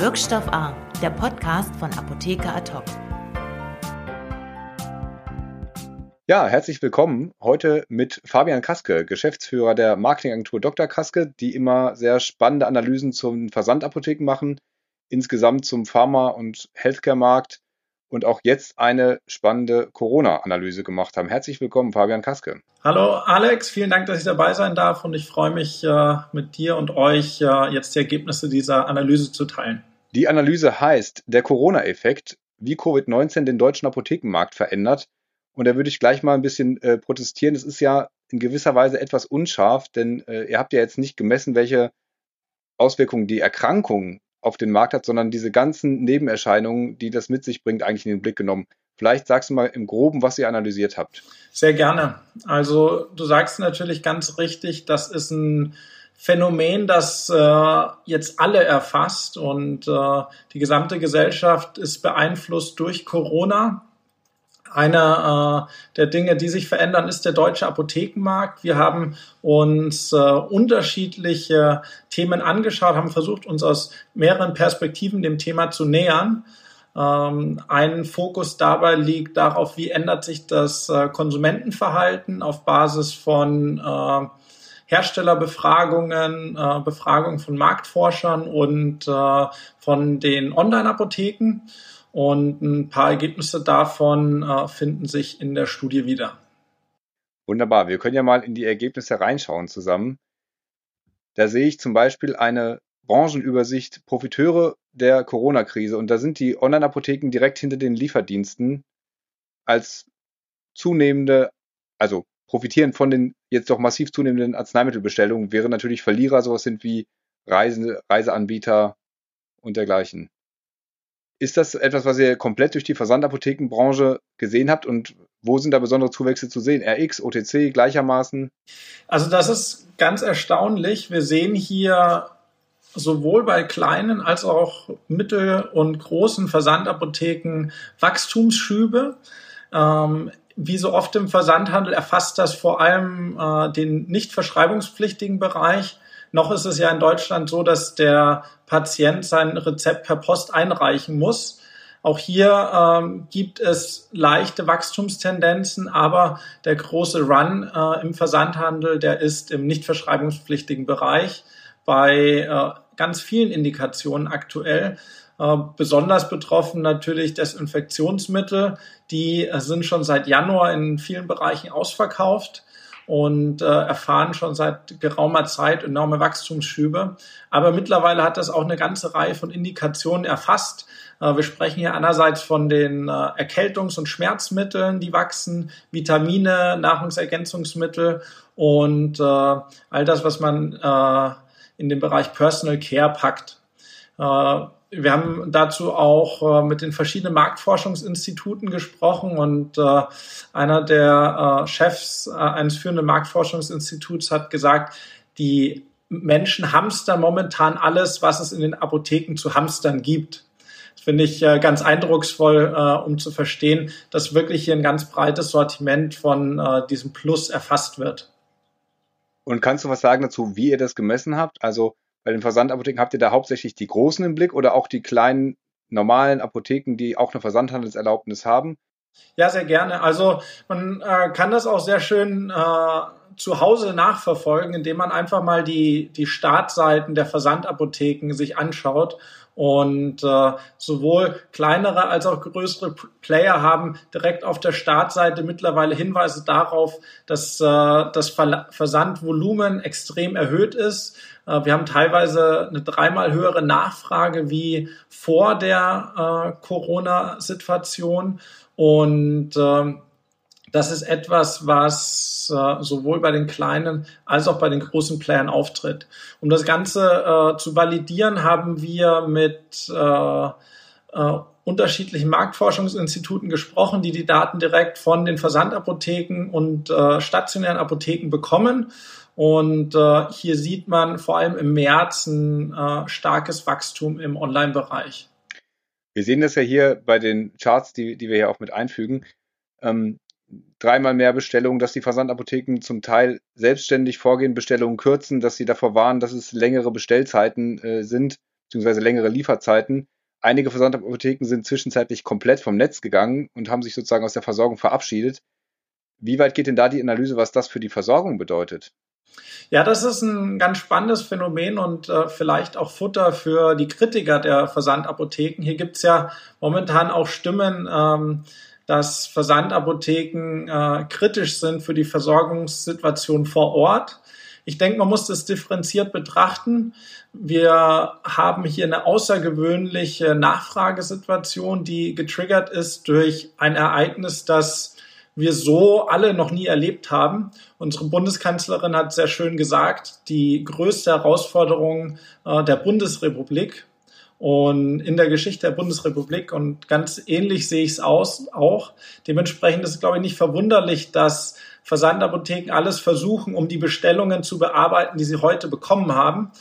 Wirkstoff A, der Podcast von Apotheker Ad Ja, herzlich willkommen. Heute mit Fabian Kaske, Geschäftsführer der Marketingagentur Dr. Kaske, die immer sehr spannende Analysen zum Versandapotheken machen, insgesamt zum Pharma- und Healthcare-Markt und auch jetzt eine spannende Corona-Analyse gemacht haben. Herzlich willkommen, Fabian Kaske. Hallo Alex, vielen Dank, dass ich dabei sein darf und ich freue mich, äh, mit dir und euch äh, jetzt die Ergebnisse dieser Analyse zu teilen. Die Analyse heißt der Corona-Effekt, wie Covid-19 den deutschen Apothekenmarkt verändert und da würde ich gleich mal ein bisschen äh, protestieren. Es ist ja in gewisser Weise etwas unscharf, denn äh, ihr habt ja jetzt nicht gemessen, welche Auswirkungen die Erkrankung auf den Markt hat, sondern diese ganzen Nebenerscheinungen, die das mit sich bringt, eigentlich in den Blick genommen. Vielleicht sagst du mal im Groben, was ihr analysiert habt. Sehr gerne. Also du sagst natürlich ganz richtig, das ist ein Phänomen, das äh, jetzt alle erfasst und äh, die gesamte Gesellschaft ist beeinflusst durch Corona. Einer äh, der Dinge, die sich verändern, ist der deutsche Apothekenmarkt. Wir haben uns äh, unterschiedliche Themen angeschaut, haben versucht, uns aus mehreren Perspektiven dem Thema zu nähern. Ähm, ein Fokus dabei liegt darauf, wie ändert sich das äh, Konsumentenverhalten auf Basis von äh, Herstellerbefragungen, äh, Befragungen von Marktforschern und äh, von den Online-Apotheken. Und ein paar Ergebnisse davon äh, finden sich in der Studie wieder. Wunderbar. Wir können ja mal in die Ergebnisse reinschauen zusammen. Da sehe ich zum Beispiel eine Branchenübersicht Profiteure der Corona-Krise und da sind die Online-Apotheken direkt hinter den Lieferdiensten als zunehmende, also profitieren von den jetzt doch massiv zunehmenden Arzneimittelbestellungen, während natürlich Verlierer sowas sind wie Reise, Reiseanbieter und dergleichen. Ist das etwas, was ihr komplett durch die Versandapothekenbranche gesehen habt und wo sind da besondere Zuwächse zu sehen? RX, OTC gleichermaßen? Also das ist ganz erstaunlich. Wir sehen hier sowohl bei kleinen als auch mittel- und großen Versandapotheken Wachstumsschübe. Ähm, wie so oft im Versandhandel erfasst das vor allem äh, den nicht verschreibungspflichtigen Bereich. Noch ist es ja in Deutschland so, dass der Patient sein Rezept per Post einreichen muss. Auch hier ähm, gibt es leichte Wachstumstendenzen, aber der große Run äh, im Versandhandel, der ist im nicht verschreibungspflichtigen Bereich bei äh, ganz vielen Indikationen aktuell. Äh, besonders betroffen natürlich Desinfektionsmittel, die äh, sind schon seit Januar in vielen Bereichen ausverkauft und äh, erfahren schon seit geraumer Zeit enorme Wachstumsschübe. Aber mittlerweile hat das auch eine ganze Reihe von Indikationen erfasst. Äh, wir sprechen hier einerseits von den äh, Erkältungs- und Schmerzmitteln, die wachsen, Vitamine, Nahrungsergänzungsmittel und äh, all das, was man äh, in den Bereich Personal Care packt. Äh, wir haben dazu auch äh, mit den verschiedenen Marktforschungsinstituten gesprochen und äh, einer der äh, Chefs äh, eines führenden Marktforschungsinstituts hat gesagt, die Menschen hamstern momentan alles, was es in den Apotheken zu hamstern gibt. Das finde ich äh, ganz eindrucksvoll, äh, um zu verstehen, dass wirklich hier ein ganz breites Sortiment von diesem Plus erfasst wird. Und kannst du was sagen dazu, wie ihr das gemessen habt? Also bei den Versandapotheken habt ihr da hauptsächlich die großen im Blick oder auch die kleinen normalen Apotheken, die auch eine Versandhandelserlaubnis haben? Ja, sehr gerne. Also man äh, kann das auch sehr schön äh, zu Hause nachverfolgen, indem man einfach mal die, die Startseiten der Versandapotheken sich anschaut. Und äh, sowohl kleinere als auch größere Player haben direkt auf der Startseite mittlerweile Hinweise darauf, dass äh, das Versandvolumen extrem erhöht ist. Äh, wir haben teilweise eine dreimal höhere Nachfrage wie vor der äh, Corona-Situation. Und äh, das ist etwas, was äh, sowohl bei den kleinen als auch bei den großen Playern auftritt. Um das Ganze äh, zu validieren, haben wir mit äh, äh, unterschiedlichen Marktforschungsinstituten gesprochen, die die Daten direkt von den Versandapotheken und äh, stationären Apotheken bekommen. Und äh, hier sieht man vor allem im März ein äh, starkes Wachstum im Online-Bereich. Wir sehen das ja hier bei den Charts, die, die wir hier auch mit einfügen. Ähm, dreimal mehr Bestellungen, dass die Versandapotheken zum Teil selbstständig vorgehen, Bestellungen kürzen, dass sie davor warnen, dass es längere Bestellzeiten äh, sind. beziehungsweise längere Lieferzeiten. Einige Versandapotheken sind zwischenzeitlich komplett vom Netz gegangen und haben sich sozusagen aus der Versorgung verabschiedet. Wie weit geht denn da die Analyse, was das für die Versorgung bedeutet? Ja, das ist ein ganz spannendes Phänomen und äh, vielleicht auch Futter für die Kritiker der Versandapotheken. Hier gibt's ja momentan auch Stimmen, ähm, dass Versandapotheken äh, kritisch sind für die Versorgungssituation vor Ort. Ich denke, man muss das differenziert betrachten. Wir haben hier eine außergewöhnliche Nachfragesituation, die getriggert ist durch ein Ereignis, das wir so alle noch nie erlebt haben. Unsere Bundeskanzlerin hat sehr schön gesagt, die größte Herausforderung äh, der Bundesrepublik und in der Geschichte der Bundesrepublik und ganz ähnlich sehe ich es aus auch. Dementsprechend ist es, glaube ich, nicht verwunderlich, dass Versandapotheken alles versuchen, um die Bestellungen zu bearbeiten, die sie heute bekommen haben.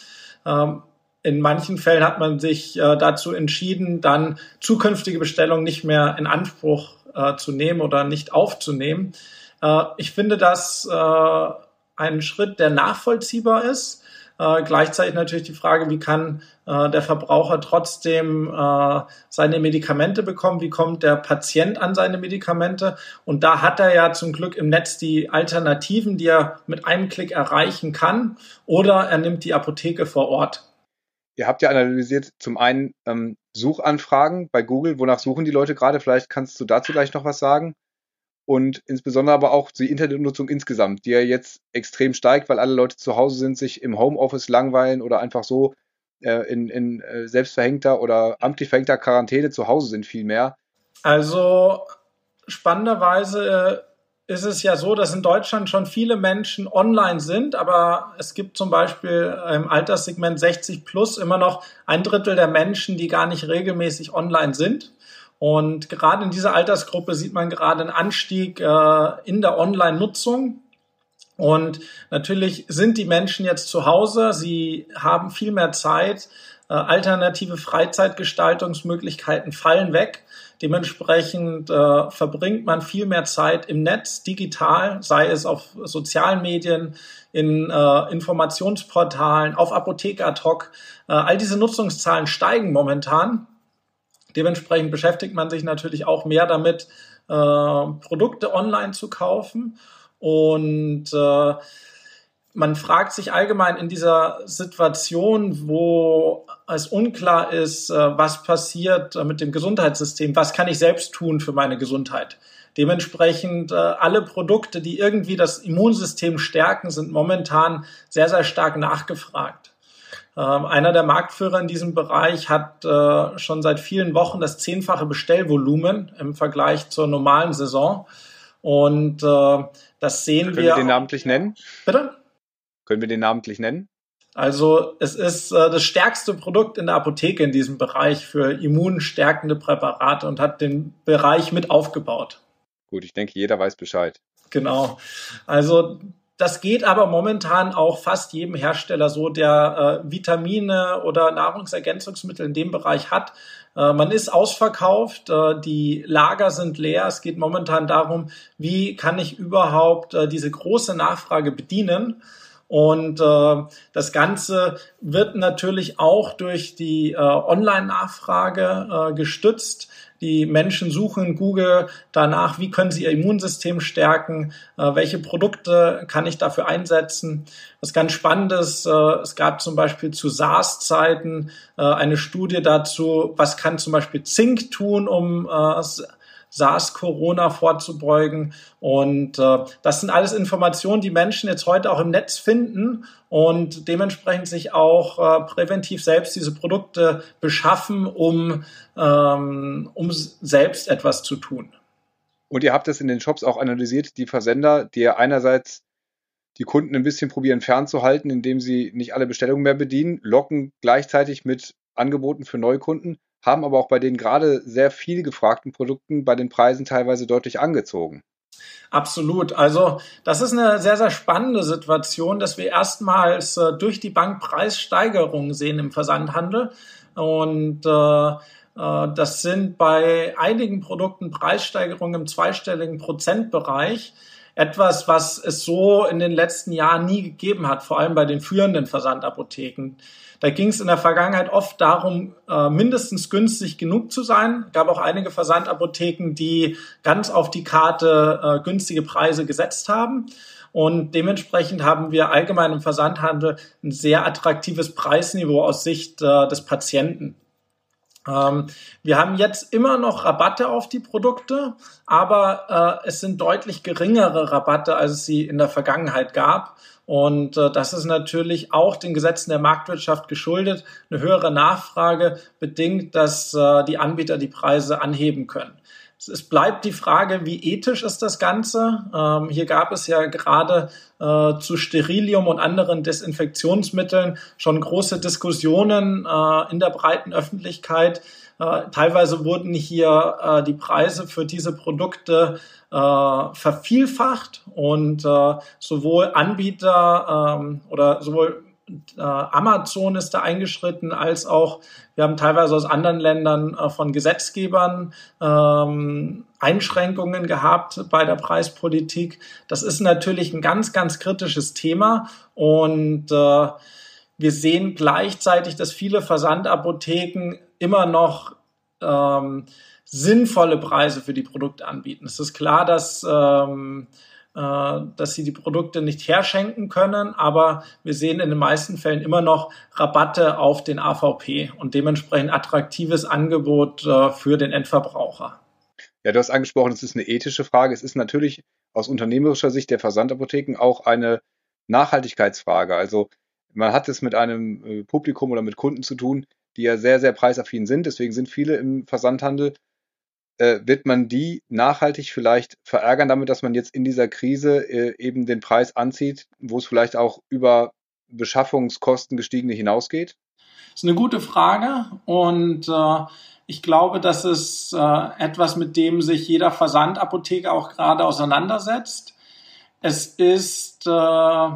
Ähm, in manchen Fällen hat man sich äh, dazu entschieden, dann zukünftige Bestellungen nicht mehr in Anspruch äh, zu nehmen oder nicht aufzunehmen. Äh, ich finde das äh, ein Schritt, der nachvollziehbar ist. Äh, gleichzeitig natürlich die Frage, wie kann äh, der Verbraucher trotzdem äh, seine Medikamente bekommen? Wie kommt der Patient an seine Medikamente? Und da hat er ja zum Glück im Netz die Alternativen, die er mit einem Klick erreichen kann. Oder er nimmt die Apotheke vor Ort. Ihr habt ja analysiert zum einen ähm, Suchanfragen bei Google. Wonach suchen die Leute gerade? Vielleicht kannst du dazu gleich noch was sagen. Und insbesondere aber auch die Internetnutzung insgesamt, die ja jetzt extrem steigt, weil alle Leute zu Hause sind, sich im Homeoffice langweilen oder einfach so äh, in, in äh, selbstverhängter oder amtlich verhängter Quarantäne zu Hause sind viel mehr. Also spannenderweise ist es ja so, dass in Deutschland schon viele Menschen online sind, aber es gibt zum Beispiel im Alterssegment 60 plus immer noch ein Drittel der Menschen, die gar nicht regelmäßig online sind. Und gerade in dieser Altersgruppe sieht man gerade einen Anstieg äh, in der Online-Nutzung. Und natürlich sind die Menschen jetzt zu Hause, sie haben viel mehr Zeit, äh, alternative Freizeitgestaltungsmöglichkeiten fallen weg. Dementsprechend äh, verbringt man viel mehr Zeit im Netz, digital, sei es auf sozialen Medien, in äh, Informationsportalen, auf Apotheke ad hoc. Äh, all diese Nutzungszahlen steigen momentan. Dementsprechend beschäftigt man sich natürlich auch mehr damit, äh, Produkte online zu kaufen. Und äh, man fragt sich allgemein in dieser Situation, wo es unklar ist, äh, was passiert äh, mit dem Gesundheitssystem, was kann ich selbst tun für meine Gesundheit. Dementsprechend äh, alle Produkte, die irgendwie das Immunsystem stärken, sind momentan sehr, sehr stark nachgefragt. Ähm, einer der Marktführer in diesem Bereich hat schon seit vielen Wochen das zehnfache Bestellvolumen im Vergleich zur normalen Saison. Und das sehen Können wir. Können wir den namentlich nennen? Bitte? Können wir den namentlich nennen? Also es ist äh, das stärkste Produkt in der Apotheke in diesem Bereich für immunstärkende Präparate und hat den Bereich mit aufgebaut. Gut, ich denke, jeder weiß Bescheid. Genau. Also das geht aber momentan auch fast jedem Hersteller so, der äh, Vitamine oder Nahrungsergänzungsmittel in dem Bereich hat. Äh, man ist ausverkauft, äh, die Lager sind leer. Es geht momentan darum, wie kann ich überhaupt äh, diese große Nachfrage bedienen. Und das Ganze wird natürlich auch durch die Online-Nachfrage gestützt. Die Menschen suchen Google danach, wie können sie ihr Immunsystem stärken, äh, welche Produkte kann ich dafür einsetzen. Was ganz Spannendes, äh, es gab zum Beispiel zu SARS-Zeiten äh, eine Studie dazu, was kann zum Beispiel Zink tun, um SARS-Corona vorzubeugen. Und äh, das sind alles Informationen, die Menschen jetzt heute auch im Netz finden und dementsprechend sich auch äh, präventiv selbst diese Produkte beschaffen, um, ähm, um selbst etwas zu tun. Und ihr habt das in den Shops auch analysiert, die Versender, die ja einerseits die Kunden ein bisschen probieren fernzuhalten, indem sie nicht alle Bestellungen mehr bedienen, locken gleichzeitig mit Angeboten für Neukunden haben aber auch bei den gerade sehr viel gefragten Produkten bei den Preisen teilweise deutlich angezogen. Absolut. Also das ist eine sehr, sehr spannende Situation, dass wir erstmals äh, durch die Bank Preissteigerungen sehen im Versandhandel. Und äh, äh, das sind bei einigen Produkten Preissteigerungen im zweistelligen Prozentbereich. Etwas, was es so in den letzten Jahren nie gegeben hat, vor allem bei den führenden Versandapotheken. Da ging es in der Vergangenheit oft darum, äh, mindestens günstig genug zu sein. Gab auch einige Versandapotheken, die ganz auf die Karte äh, günstige Preise gesetzt haben. Und dementsprechend haben wir allgemein im Versandhandel ein sehr attraktives Preisniveau aus Sicht äh, des Patienten. Ähm, wir haben jetzt immer noch Rabatte auf die Produkte, aber äh, es sind deutlich geringere Rabatte, als es sie in der Vergangenheit gab. Und äh, das ist natürlich auch den Gesetzen der Marktwirtschaft geschuldet. Eine höhere Nachfrage bedingt, dass äh, die Anbieter die Preise anheben können. Es bleibt die Frage, wie ethisch ist das Ganze? Ähm, hier gab es ja gerade äh, zu Sterilium und anderen Desinfektionsmitteln schon große Diskussionen äh, in der breiten Öffentlichkeit. Äh, teilweise wurden hier äh, die Preise für diese Produkte äh, vervielfacht und äh, sowohl Anbieter ähm, oder sowohl Amazon ist da eingeschritten, als auch wir haben teilweise aus anderen Ländern äh, von Gesetzgebern ähm, Einschränkungen gehabt bei der Preispolitik. Das ist natürlich ein ganz, ganz kritisches Thema und äh, wir sehen gleichzeitig, dass viele Versandapotheken immer noch ähm, sinnvolle Preise für die Produkte anbieten. Es ist klar, dass ähm, äh, dass sie die Produkte nicht herschenken können, aber wir sehen in den meisten Fällen immer noch Rabatte auf den AVP und dementsprechend attraktives Angebot äh, für den Endverbraucher. Ja, du hast angesprochen, es ist eine ethische Frage. Es ist natürlich aus unternehmerischer Sicht der Versandapotheken auch eine Nachhaltigkeitsfrage. Also man hat es mit einem äh, Publikum oder mit Kunden zu tun, die ja sehr, sehr preisaffin sind. Deswegen sind viele im Versandhandel äh, wird man die nachhaltig vielleicht verärgern damit, dass man jetzt in dieser Krise äh, eben den Preis anzieht, wo es vielleicht auch über Beschaffungskosten gestiegene hinausgeht? Das ist eine gute Frage und äh, ich glaube, das ist äh, etwas, mit dem sich jeder Versandapotheker auch gerade auseinandersetzt. Es ist äh,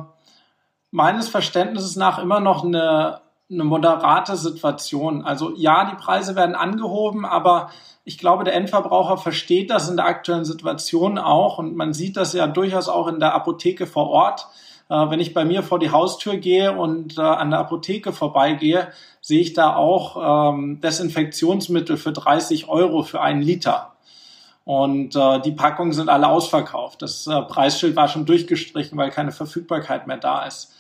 meines Verständnisses nach immer noch eine, eine moderate Situation. Also ja, die Preise werden angehoben, aber ich glaube, der Endverbraucher versteht das in der aktuellen Situation auch und man sieht das ja durchaus auch in der Apotheke vor Ort. Äh, wenn ich bei mir vor die Haustür gehe und äh, an der Apotheke vorbeigehe, sehe ich da auch ähm, Desinfektionsmittel für 30 Euro für einen Liter. Und äh, die Packungen sind alle ausverkauft. Das äh, Preisschild war schon durchgestrichen, weil keine Verfügbarkeit mehr da ist.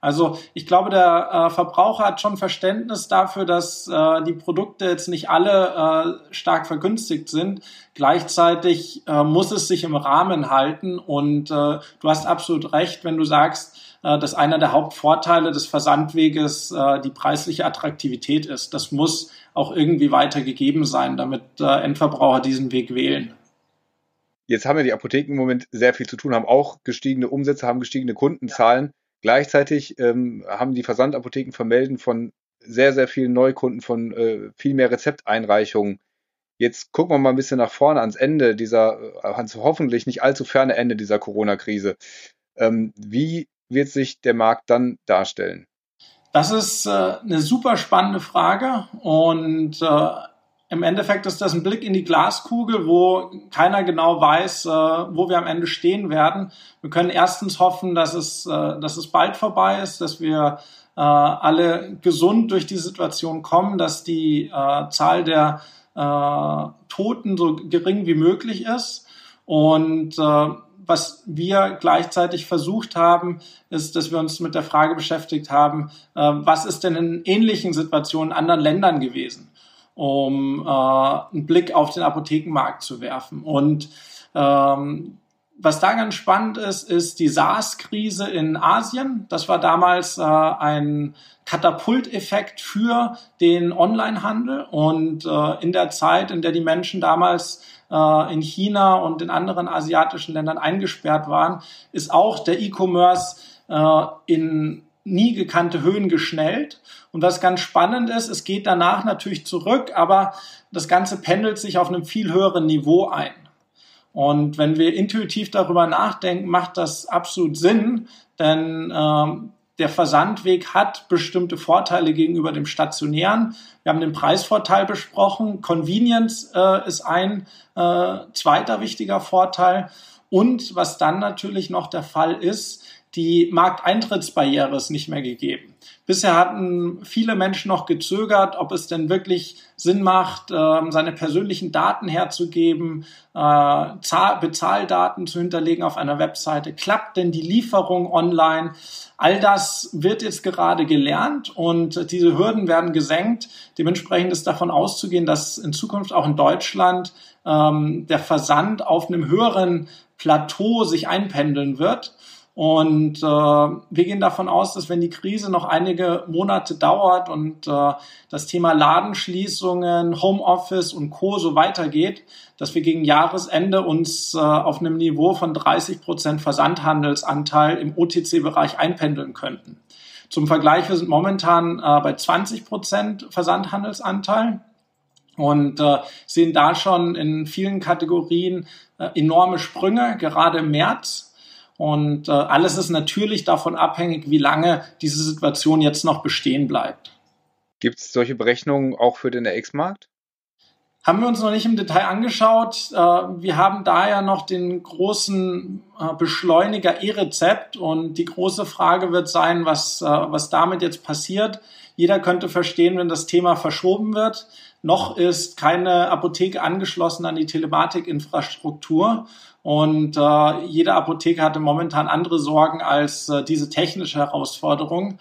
Also ich glaube, der äh, Verbraucher hat schon Verständnis dafür, dass äh, die Produkte jetzt nicht alle äh, stark vergünstigt sind. Gleichzeitig äh, muss es sich im Rahmen halten und äh, du hast absolut recht, wenn du sagst, äh, dass einer der Hauptvorteile des Versandweges äh, die preisliche Attraktivität ist. Das muss auch irgendwie weitergegeben sein, damit äh, Endverbraucher diesen Weg wählen. Jetzt haben ja die Apotheken im Moment sehr viel zu tun, haben auch gestiegene Umsätze, haben gestiegene Kundenzahlen. Gleichzeitig ähm, haben die Versandapotheken vermelden von sehr, sehr vielen Neukunden, von äh, viel mehr Rezepteinreichungen. Jetzt gucken wir mal ein bisschen nach vorne ans Ende dieser, äh, ans hoffentlich nicht allzu ferne Ende dieser Corona-Krise. Ähm, wie wird sich der Markt dann darstellen? Das ist äh, eine super spannende Frage und äh, im Endeffekt ist das ein Blick in die Glaskugel, wo keiner genau weiß, äh, wo wir am Ende stehen werden. Wir können erstens hoffen, dass es, äh, dass es bald vorbei ist, dass wir äh, alle gesund durch die Situation kommen, dass die äh, Zahl der äh, Toten so gering wie möglich ist. Und äh, was wir gleichzeitig versucht haben, ist, dass wir uns mit der Frage beschäftigt haben, was ist denn in ähnlichen Situationen in anderen Ländern gewesen? Um äh, einen Blick auf den Apothekenmarkt zu werfen. Und ähm, was da ganz spannend ist, ist die SARS-Krise in Asien. Das war damals äh, ein Katapulteffekt für den Onlinehandel. Und äh, in der Zeit, in der die Menschen damals äh, in China und in anderen asiatischen Ländern eingesperrt waren, ist auch der E-Commerce äh, in nie gekannte Höhen geschnellt. Und was ganz spannend ist, es geht danach natürlich zurück, aber das Ganze pendelt sich auf einem viel höheren Niveau ein. Und wenn wir intuitiv darüber nachdenken, macht das absolut Sinn, denn ähm, der Versandweg hat bestimmte Vorteile gegenüber dem stationären. Wir haben den Preisvorteil besprochen. Convenience äh, ist ein äh, zweiter wichtiger Vorteil. Und was dann natürlich noch der Fall ist, die Markteintrittsbarriere ist nicht mehr gegeben. Bisher hatten viele Menschen noch gezögert, ob es denn wirklich Sinn macht, ähm, seine persönlichen Daten herzugeben, äh, Bezahldaten zu hinterlegen auf einer Webseite. Klappt denn die Lieferung online? All das wird jetzt gerade gelernt und diese Hürden werden gesenkt. Dementsprechend ist davon auszugehen, dass in Zukunft auch in Deutschland ähm, der Versand auf einem höheren Plateau sich einpendeln wird. Und äh, wir gehen davon aus, dass wenn die Krise noch einige Monate dauert und äh, das Thema Ladenschließungen, Homeoffice und Co. so weitergeht, dass wir gegen Jahresende uns äh, auf einem Niveau von 30 Prozent Versandhandelsanteil im OTC-Bereich einpendeln könnten. Zum Vergleich, wir sind momentan äh, bei 20 Prozent Versandhandelsanteil und äh, sehen da schon in vielen Kategorien äh, enorme Sprünge, gerade im März. Und äh, alles ist natürlich davon abhängig, wie lange diese Situation jetzt noch bestehen bleibt. Gibt es solche Berechnungen auch für den RX-Markt? Haben wir uns noch nicht im Detail angeschaut. Äh, wir haben daher noch den großen äh, Beschleuniger E-Rezept und die große Frage wird sein, was, äh, was damit jetzt passiert. Jeder könnte verstehen, wenn das Thema verschoben wird. Noch ist keine Apotheke angeschlossen an die Telematikinfrastruktur. Und äh, jede Apotheke hatte momentan andere Sorgen als äh, diese technische Herausforderung.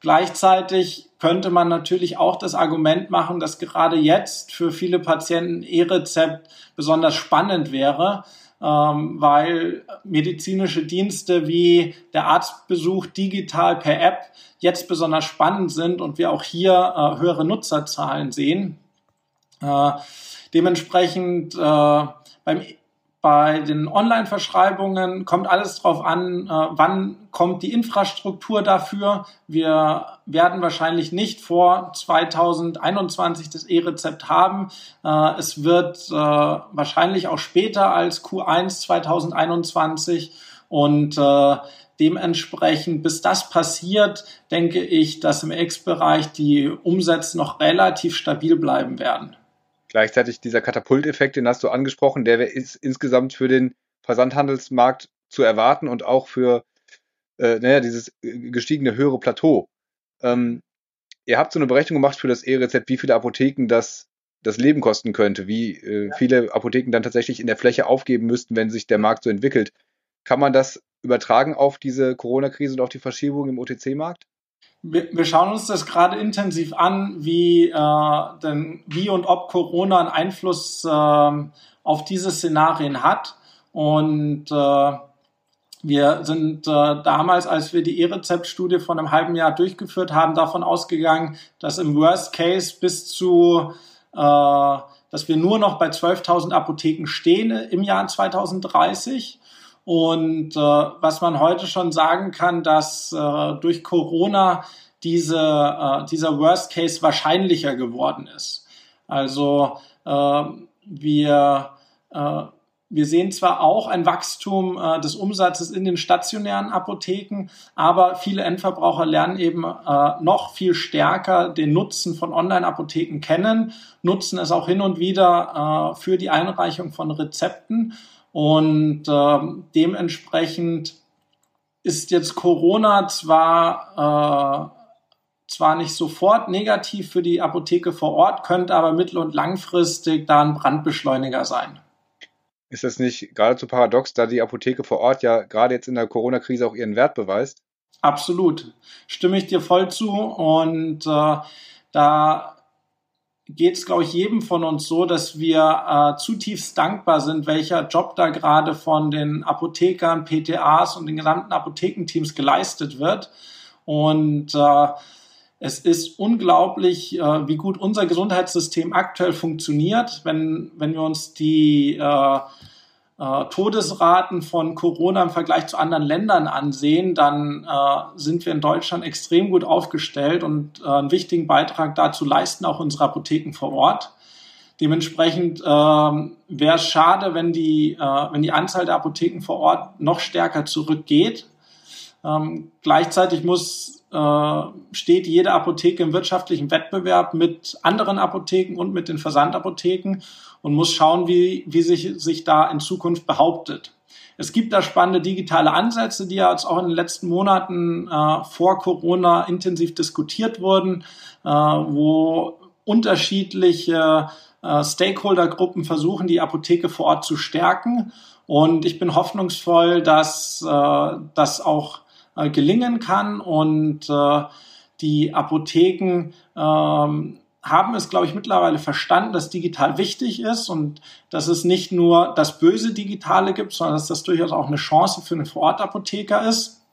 Gleichzeitig könnte man natürlich auch das Argument machen, dass gerade jetzt für viele Patienten E-Rezept besonders spannend wäre, ähm, weil medizinische Dienste wie der Arztbesuch digital per App jetzt besonders spannend sind und wir auch hier äh, höhere Nutzerzahlen sehen. Äh, dementsprechend äh, beim bei den Online-Verschreibungen kommt alles drauf an, äh, wann kommt die Infrastruktur dafür. Wir werden wahrscheinlich nicht vor 2021 das E-Rezept haben. Äh, es wird äh, wahrscheinlich auch später als Q1 2021 und äh, dementsprechend, bis das passiert, denke ich, dass im X-Bereich die Umsätze noch relativ stabil bleiben werden. Gleichzeitig dieser Katapulteffekt, den hast du angesprochen, der ist insgesamt für den Versandhandelsmarkt zu erwarten und auch für äh, naja, dieses gestiegene höhere Plateau. Ähm, ihr habt so eine Berechnung gemacht für das E-Rezept, wie viele Apotheken das das Leben kosten könnte, wie äh, ja. viele Apotheken dann tatsächlich in der Fläche aufgeben müssten, wenn sich der Markt so entwickelt. Kann man das übertragen auf diese Corona-Krise und auf die Verschiebung im OTC-Markt? Wir, schauen uns das gerade intensiv an, wie, äh, denn, wie und ob Corona einen Einfluss äh, auf diese Szenarien hat. Und äh, wir sind äh, damals, als wir die E-Rezept-Studie von einem halben Jahr durchgeführt haben, davon ausgegangen, dass im Worst Case bis zu, äh, dass wir nur noch bei 12.000 Apotheken stehen im Jahr 2030 und äh, was man heute schon sagen kann, dass äh, durch Corona diese, äh, dieser Worst Case wahrscheinlicher geworden ist. Also äh, wir, äh, wir sehen zwar auch ein Wachstum äh, des Umsatzes in den stationären Apotheken, aber viele Endverbraucher lernen eben äh, noch viel stärker den Nutzen von Online-Apotheken kennen, nutzen es auch hin und wieder äh, für die Einreichung von Rezepten und äh, dementsprechend ist jetzt Corona zwar, äh, zwar nicht sofort negativ für die Apotheke vor Ort, könnte aber mittel- und langfristig da ein Brandbeschleuniger sein. Ist das nicht geradezu paradox, da die Apotheke vor Ort ja gerade jetzt in der Corona-Krise auch ihren Wert beweist? Absolut. Stimme ich dir voll zu. Und äh, da geht es, glaube ich, jedem von uns so, dass wir äh, zutiefst dankbar sind, welcher Job da gerade von den Apothekern, PTAs und den gesamten Apothekenteams geleistet wird. Und äh, es ist unglaublich, äh, wie gut unser Gesundheitssystem aktuell funktioniert. Wenn, wenn wir uns die äh, äh, Todesraten von Corona im Vergleich zu anderen Ländern ansehen, dann äh, sind wir in Deutschland extrem gut aufgestellt und äh, einen wichtigen Beitrag dazu leisten auch unsere Apotheken vor Ort. Dementsprechend äh, wäre es schade, wenn die, äh, wenn die Anzahl der Apotheken vor Ort noch stärker zurückgeht. Ähm, gleichzeitig muss, äh, steht jede Apotheke im wirtschaftlichen Wettbewerb mit anderen Apotheken und mit den Versandapotheken und muss schauen, wie, wie sich, sich da in Zukunft behauptet. Es gibt da spannende digitale Ansätze, die ja jetzt auch in den letzten Monaten äh, vor Corona intensiv diskutiert wurden, äh, wo unterschiedliche äh, Stakeholdergruppen versuchen, die Apotheke vor Ort zu stärken. Und ich bin hoffnungsvoll, dass äh, das auch äh, gelingen kann und äh, die Apotheken ähm, haben es, glaube ich, mittlerweile verstanden, dass digital wichtig ist und dass es nicht nur das böse Digitale gibt, sondern dass das durchaus auch eine Chance für einen Vorortapotheker ist.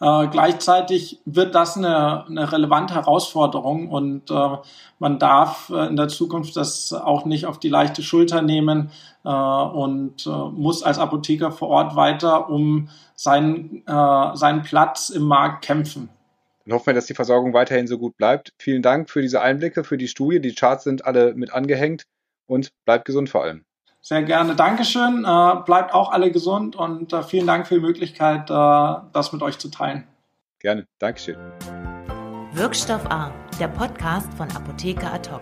Äh, gleichzeitig wird das eine, eine relevante Herausforderung und äh, man darf äh, in der Zukunft das auch nicht auf die leichte Schulter nehmen äh, und äh, muss als Apotheker vor Ort weiter um seinen, äh, seinen Platz im Markt kämpfen. Dann hoffen wir, dass die Versorgung weiterhin so gut bleibt. Vielen Dank für diese Einblicke, für die Studie. Die Charts sind alle mit angehängt und bleibt gesund vor allem. Sehr gerne. Dankeschön. Äh, bleibt auch alle gesund und äh, vielen Dank für die Möglichkeit, äh, das mit euch zu teilen. Gerne. Dankeschön. Wirkstoff A, der Podcast von Apotheker Ad hoc.